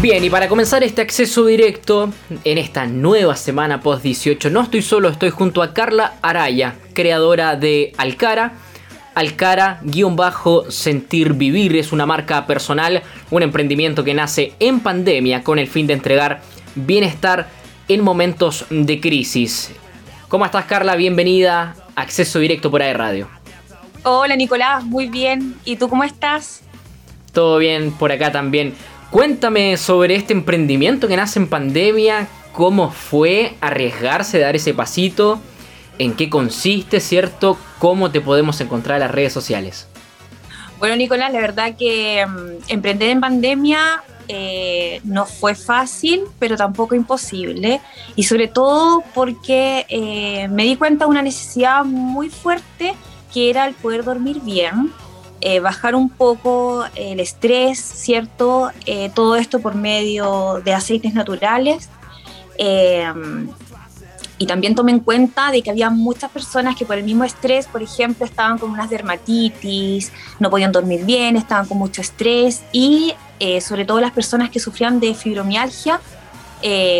Bien, y para comenzar este acceso directo en esta nueva semana post 18, no estoy solo, estoy junto a Carla Araya, creadora de Alcara. Alcara-Sentir Vivir es una marca personal, un emprendimiento que nace en pandemia con el fin de entregar bienestar en momentos de crisis. ¿Cómo estás Carla? Bienvenida a Acceso Directo por AE Radio. Hola Nicolás, muy bien. ¿Y tú cómo estás? Todo bien por acá también. Cuéntame sobre este emprendimiento que nace en pandemia, cómo fue arriesgarse, dar ese pasito, en qué consiste, ¿cierto? ¿Cómo te podemos encontrar en las redes sociales? Bueno, Nicolás, la verdad que mm, emprender en pandemia eh, no fue fácil, pero tampoco imposible. Y sobre todo porque eh, me di cuenta de una necesidad muy fuerte que era el poder dormir bien eh, bajar un poco el estrés, ¿cierto? Eh, todo esto por medio de aceites naturales. Eh, y también tomé en cuenta de que había muchas personas que por el mismo estrés, por ejemplo, estaban con unas dermatitis, no podían dormir bien, estaban con mucho estrés y sobre todo las personas que sufrían de fibromialgia,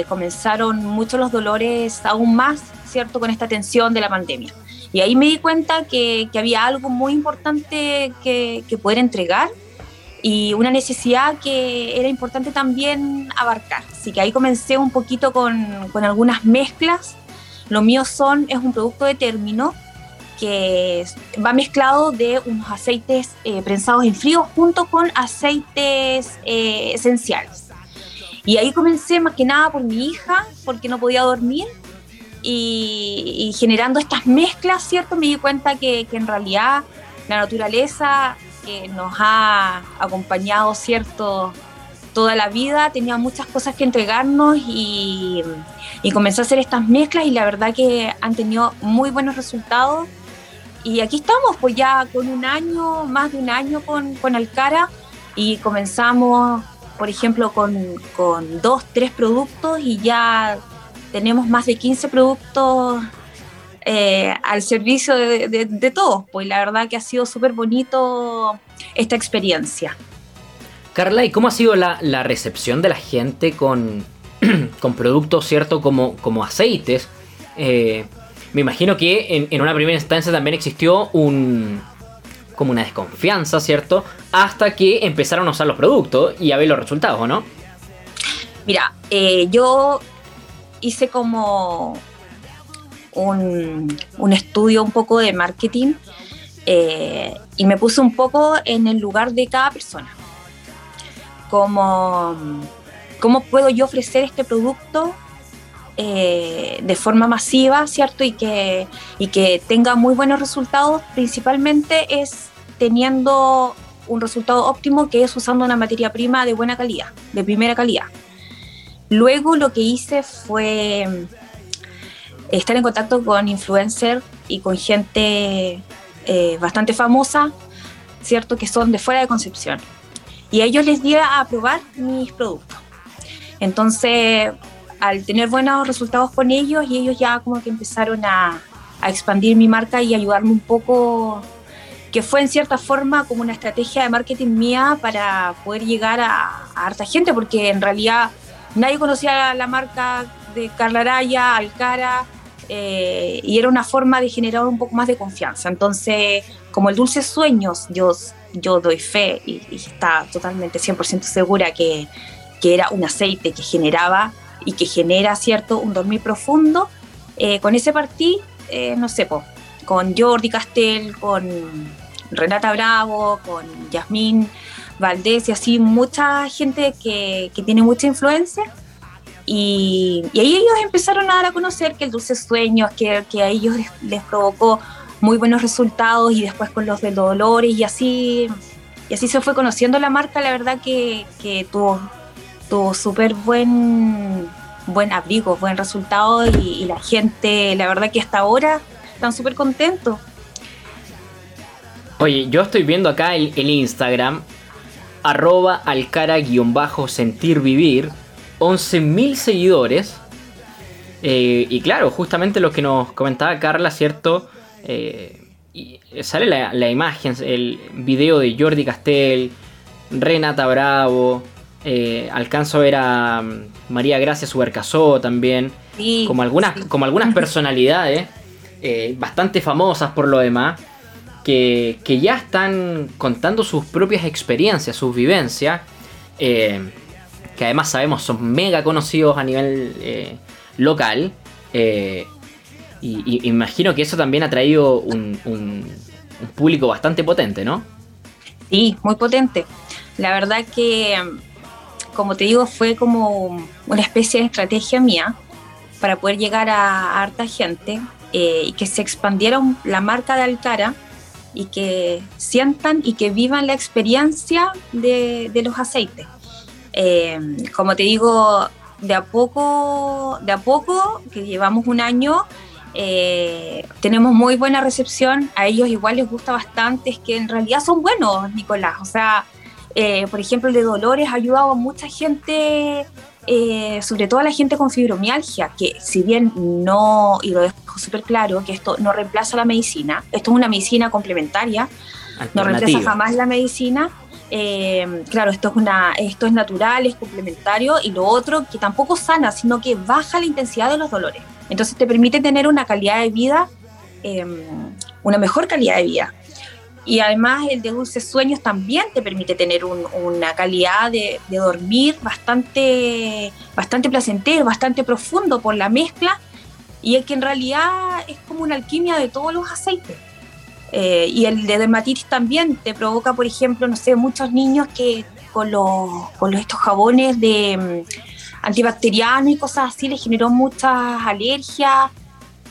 comenzaron muchos los dolores aún más, ¿cierto?, con esta tensión de la pandemia. Y ahí me di cuenta que, había algo muy importante que, poder entregar y una necesidad que era importante también abarcar. Así que ahí comencé un poquito con, algunas mezclas. Lo mío son, es un producto de término que va mezclado de unos aceites eh, prensados en frío junto con aceites eh, esenciales. Y ahí comencé más que nada por mi hija, porque no podía dormir y, generando estas mezclas, ¿cierto? Me di cuenta que, en realidad la naturaleza que nos ha acompañado, ¿cierto? Toda la vida tenía muchas cosas que entregarnos y, y comencé a hacer estas mezclas y la verdad que han tenido muy buenos resultados. Y aquí estamos, pues ya con un año, más de un año con, con Alcara y comenzamos, por ejemplo, con, con dos, tres productos y ya tenemos más de 15 productos eh, al servicio de, todos, pues la verdad que ha sido súper bonito esta experiencia. Carla, ¿y cómo ha sido la, recepción de la gente con, con productos, cierto, como, como aceites? Eh, me imagino que en, una primera instancia también existió un, como una desconfianza, ¿cierto? Hasta que empezaron a usar los productos y a ver los resultados, ¿no? Mira, eh, yo hice como un, estudio un poco de marketing eh, y me puse un poco en el lugar de cada persona. Como, ¿Cómo puedo yo ofrecer este producto eh, de forma masiva, ¿cierto? Y que, y que tenga muy buenos resultados, principalmente es teniendo un resultado óptimo que es usando una materia prima de buena calidad, de primera calidad. Luego lo que hice fue mm, estar en contacto con influencers y con gente eh, bastante famosa, ¿cierto? Que son de fuera de Concepción. Y a ellos les di a probar mis productos. Entonces, al tener buenos resultados con ellos, y ellos ya como que empezaron a, expandir mi marca y ayudarme un poco, que fue en cierta forma como una estrategia de marketing mía para poder llegar a, a harta gente, porque en realidad nadie conocía la marca de Carla Araya, Alcara, eh, y era una forma de generar un poco más de confianza. Entonces, como el Dulce Sueños, yo, yo doy fe y, está totalmente 100% segura que, era un aceite que generaba y que genera, ¿cierto?, un dormir profundo. Eh, con ese partí, eh, no sé, con Jordi Castel, con Renata Bravo, con Yasmín Valdés y así, mucha gente que, tiene mucha influencia. Y, ahí ellos empezaron a dar a conocer que el Dulce Sueños, que, que a ellos les, provocó muy buenos resultados y después con los de Dolores y así, y así se fue conociendo la marca, la verdad que, tuvo, tuvo súper buen, buen abrigo, buen resultado y, la gente, la verdad que hasta ahora están súper contentos. Oye, yo estoy viendo acá el Instagram arroba alcara-sentir vivir, 11.000 seguidores. Eh, y claro, justamente lo que nos comentaba Carla, ¿cierto? Eh, y sale la, imagen, el video de Jordi Castel, Renata Bravo, Eh, alcanzo a ver a mm, María Gracia Subercasó también. como algunas, como algunas personalidades bastante famosas por lo demás. Que, ya están contando sus propias experiencias, sus vivencias. Eh, que además sabemos son mega conocidos a nivel local. Y, imagino que eso también ha traído un, público bastante potente, ¿no? Sí, muy potente. La verdad que como te digo, fue como una especie de estrategia mía para poder llegar a, harta gente eh, y que se expandiera la marca de Alcara y que sientan y que vivan la experiencia de, los aceites. Eh, como te digo, de a poco, de a poco, que llevamos un año, eh, tenemos muy buena recepción. A ellos igual les gusta bastante, es que en realidad son buenos, Nicolás. O sea, eh, por ejemplo, el de Dolores ha ayudado a mucha gente, eh, sobre todo a la gente con fibromialgia, que si bien no, y lo dejo súper claro, que esto no reemplaza la medicina, esto es una medicina complementaria, no reemplaza jamás la medicina. Eh, claro, esto es, una, esto es natural, es complementario, y lo otro que tampoco sana, sino que baja la intensidad de los dolores. Entonces te permite tener una calidad de vida, una mejor calidad de vida. Y además el de dulces sueños también te permite tener una calidad de, dormir bastante, bastante placentero, bastante profundo por la mezcla y el que en realidad es como una alquimia de todos los aceites. Eh, y el de dermatitis también te provoca, por ejemplo, no sé, muchos niños que con los, con estos jabones de mm, antibacterianos y cosas así les generó muchas alergias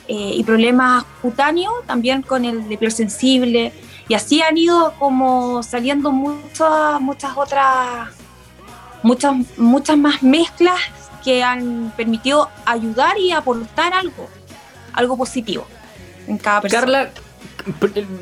eh, y problemas cutáneos, también con el de piel sensible. Y así han ido como saliendo muchas, muchas otras, muchas, muchas más mezclas que han permitido ayudar y aportar algo, algo positivo en cada persona. Carla,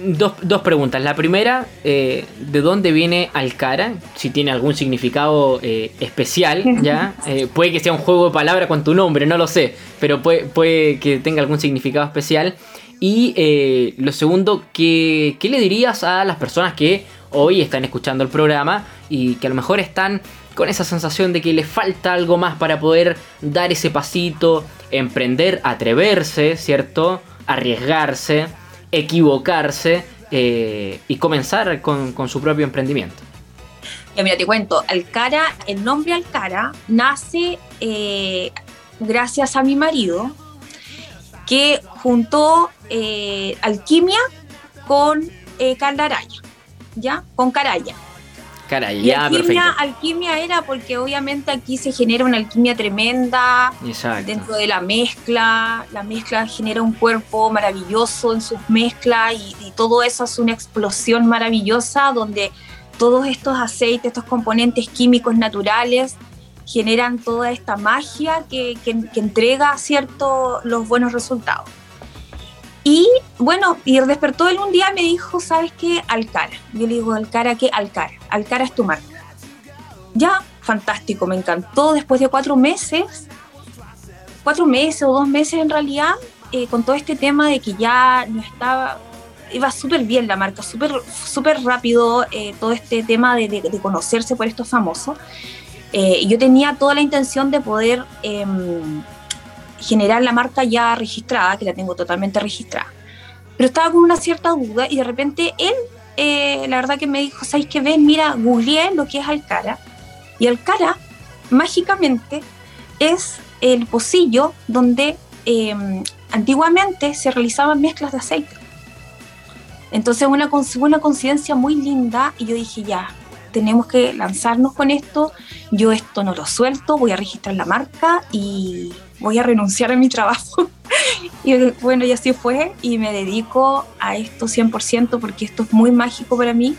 dos, dos preguntas. La primera, eh, ¿de dónde viene Alcara? Si tiene algún significado eh, especial, ¿ya? Eh, puede que sea un juego de palabras con tu nombre, no lo sé, pero puede, puede que tenga algún significado especial. Y eh, lo segundo, ¿qué, le dirías a las personas que hoy están escuchando el programa y que a lo mejor están con esa sensación de que les falta algo más para poder dar ese pasito, emprender, atreverse, ¿cierto? Arriesgarse, equivocarse eh, y comenzar con, su propio emprendimiento. Ya mira, te cuento, Alcara, el nombre Alcara nace eh, gracias a mi marido, que juntó eh, alquimia con eh, ¿ya? Con Caraya. Caraya, y alquimia, alquimia era porque obviamente aquí se genera una alquimia tremenda dentro de la mezcla. La mezcla genera un cuerpo maravilloso en sus mezclas y, y todo eso es una explosión maravillosa donde todos estos aceites, estos componentes químicos naturales generan toda esta magia que, entrega cierto los buenos resultados. Y bueno, y despertó él un día me dijo, ¿sabes qué? Alcara. Yo le digo, ¿Alcara qué? Alcara. Alcara es tu marca. Ya, fantástico, me encantó. Después de cuatro meses, cuatro meses o dos meses en realidad, eh, con todo este tema de que ya no estaba, iba súper bien la marca, súper súper rápido eh, todo este tema de, de, conocerse por estos famosos. Eh, yo tenía toda la intención de poder em, generar la marca ya registrada, que la tengo totalmente registrada. Pero estaba con una cierta duda y de repente él, eh, la verdad que me dijo, ¿sabes qué ves? Mira, googleé lo que es Alcara. Y Alcara, mágicamente, es el pocillo donde em, antiguamente se realizaban mezclas de aceite. Entonces una, una coincidencia muy linda y yo dije, ya, tenemos que lanzarnos con esto, yo esto no lo suelto, voy a registrar la marca y voy a renunciar a mi trabajo. y bueno, y así fue y me dedico a esto 100% porque esto es muy mágico para mí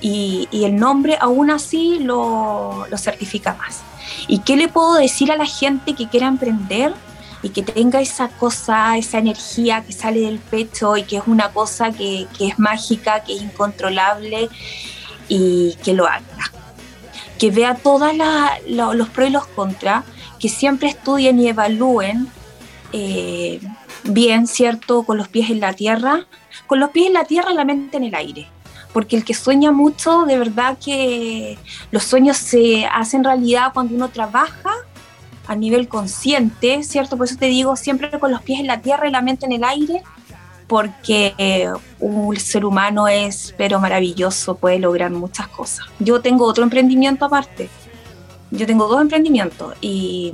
y, el nombre aún así lo, lo certifica más. ¿Y qué le puedo decir a la gente que quiera emprender? y que tenga esa cosa, esa energía que sale del pecho y que es una cosa que, que es mágica, que es incontrolable y que lo haga. Que vea todos los pros y los contras, que siempre estudien y evalúen eh, bien, ¿cierto? Con los pies en la tierra. Con los pies en la tierra, la mente en el aire. porque el que sueña mucho, de verdad que los sueños se hacen realidad cuando uno trabaja a nivel consciente, ¿cierto? Por eso te digo, siempre con los pies en la tierra y la mente en el aire, porque un ser humano es, pero maravilloso, puede lograr muchas cosas. Yo tengo otro emprendimiento aparte. Yo tengo dos emprendimientos y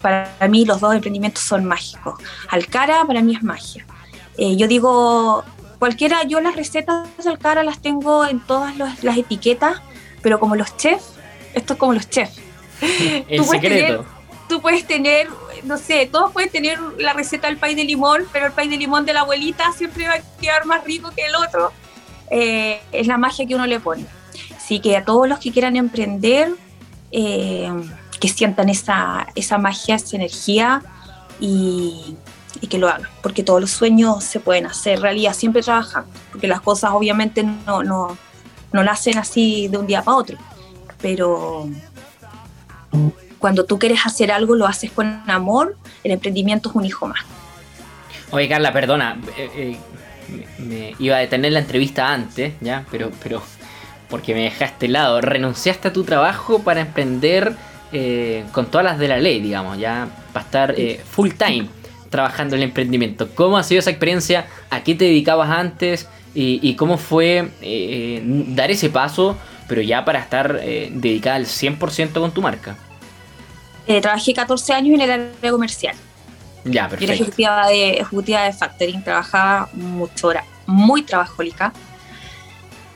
para mí los dos emprendimientos son mágicos. Alcara para mí es magia. Eh, yo digo, cualquiera, yo las recetas de Alcara las tengo en todas las etiquetas, pero como los chefs, esto es como los chefs. El secreto. tú puedes tener, no sé, todos pueden tener la receta del pay de limón, pero el pay de limón de la abuelita siempre va a quedar más rico que el otro. Eh, es la magia que uno le pone. Así que a todos los que quieran emprender, eh, que sientan esa, esa magia, esa energía y, que lo hagan, porque todos los sueños se pueden hacer realidad siempre trabajando, porque las cosas obviamente no, no, no así de un día para otro, pero cuando tú quieres hacer algo, lo haces con amor, el emprendimiento es un hijo más. Oye, Carla, perdona, eh, eh, me, iba a detener la entrevista antes, ¿ya? Pero, pero, porque me dejaste lado. Renunciaste a tu trabajo para emprender eh, con todas las de la ley, digamos, ya, para estar full time trabajando en el emprendimiento. ¿Cómo ha sido esa experiencia? ¿A qué te dedicabas antes? ¿Y, cómo fue dar ese paso, pero ya para estar dedicada al 100% con tu marca? Eh, trabajé 14 años en el área comercial. Ya, perfecto. era ejecutiva de, ejecutiva de factoring, trabajaba mucho hora, muy trabajólica.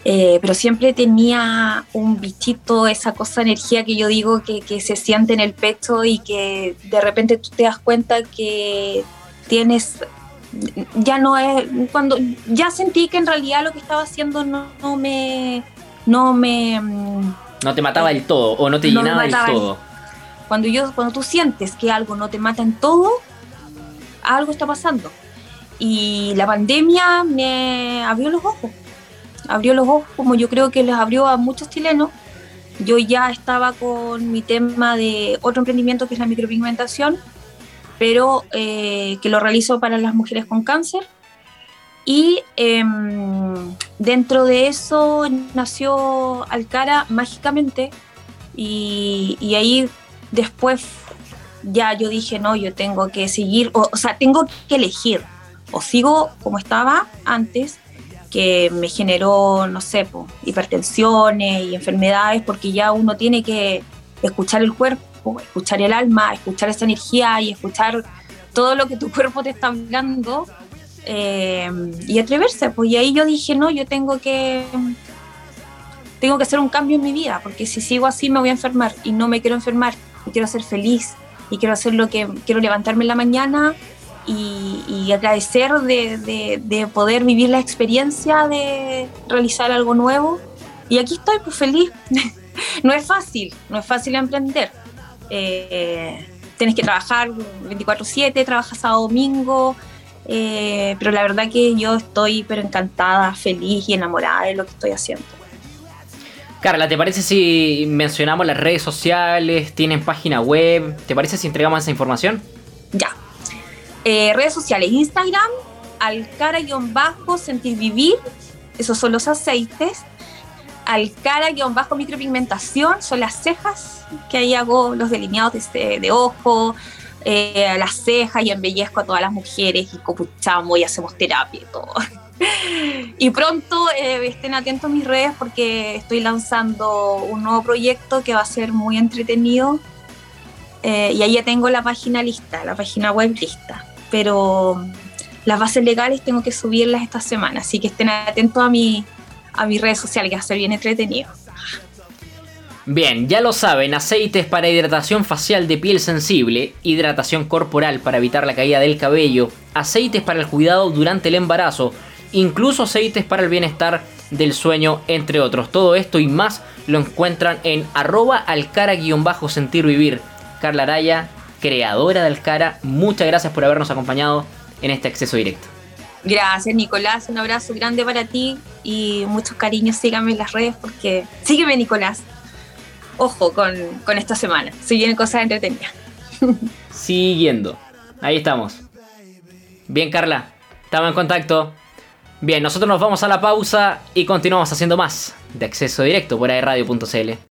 Eh, pero siempre tenía un bichito, esa cosa, energía que yo digo que, que, se siente en el pecho y que de repente tú te das cuenta que tienes, ya no es, cuando ya sentí que en realidad lo que estaba haciendo no, no me, no me... No te mataba del todo o no te llenaba del todo. Cuando, yo, cuando tú sientes que algo no te mata en todo, algo está pasando. Y la pandemia me abrió los ojos. Abrió los ojos como yo creo que les abrió a muchos chilenos. Yo ya estaba con mi tema de otro emprendimiento que es la micropigmentación, pero eh, que lo realizo para las mujeres con cáncer. Y em, dentro de eso nació Alcara mágicamente y, y ahí después ya yo dije, no, yo tengo que seguir, o, sea, tengo que elegir, o sigo como estaba antes, que me generó, no sé, hipertensiones y enfermedades, porque ya uno tiene que escuchar el cuerpo, escuchar el alma, escuchar esa energía y escuchar todo lo que tu cuerpo te está hablando eh, y atreverse. Pues y ahí yo dije, no, yo tengo que tengo que hacer un cambio en mi vida, porque si sigo así me voy a enfermar y no me quiero enfermar quiero ser feliz y quiero hacer lo que quiero levantarme en la mañana y, agradecer de, poder vivir la experiencia de realizar algo nuevo. Y aquí estoy, pues feliz. no es fácil, no es fácil emprender. Eh, tienes que trabajar 24/7, trabajas a domingo, eh, pero la verdad que yo estoy pero encantada, feliz y enamorada de lo que estoy haciendo. Carla, ¿te parece si mencionamos las redes sociales? ¿Tienen página web? ¿Te parece si entregamos esa información? Ya. Eh, redes sociales, Instagram, alcara-sentir vivir, esos son los aceites. Alcara-micropigmentación, son las cejas, que ahí hago los delineados de, de ojo, eh, las cejas y embellezco a todas las mujeres y copuchamos y hacemos terapia y todo. y pronto eh, estén atentos a mis redes porque estoy lanzando un nuevo proyecto que va a ser muy entretenido. Eh, y ahí ya tengo la página lista, la página web lista. Pero las bases legales tengo que subirlas esta semana, así que estén atentos a, mi, a mis redes sociales, que va a ser bien entretenido. Bien, ya lo saben, aceites para hidratación facial de piel sensible, hidratación corporal para evitar la caída del cabello, aceites para el cuidado durante el embarazo, incluso aceites para el bienestar del sueño, entre otros. Todo esto y más lo encuentran en arroba alcara-sentir vivir. Carla Araya, creadora de Alcara, muchas gracias por habernos acompañado en este acceso directo. Gracias Nicolás, un abrazo grande para ti y muchos cariños, síganme en las redes porque sígueme Nicolás. Ojo con, con esta semana, se vienen cosas entretenidas. Siguiendo, ahí estamos. Bien Carla, estamos en contacto. Bien, nosotros nos vamos a la pausa y continuamos haciendo más de acceso directo por aerradio.cl.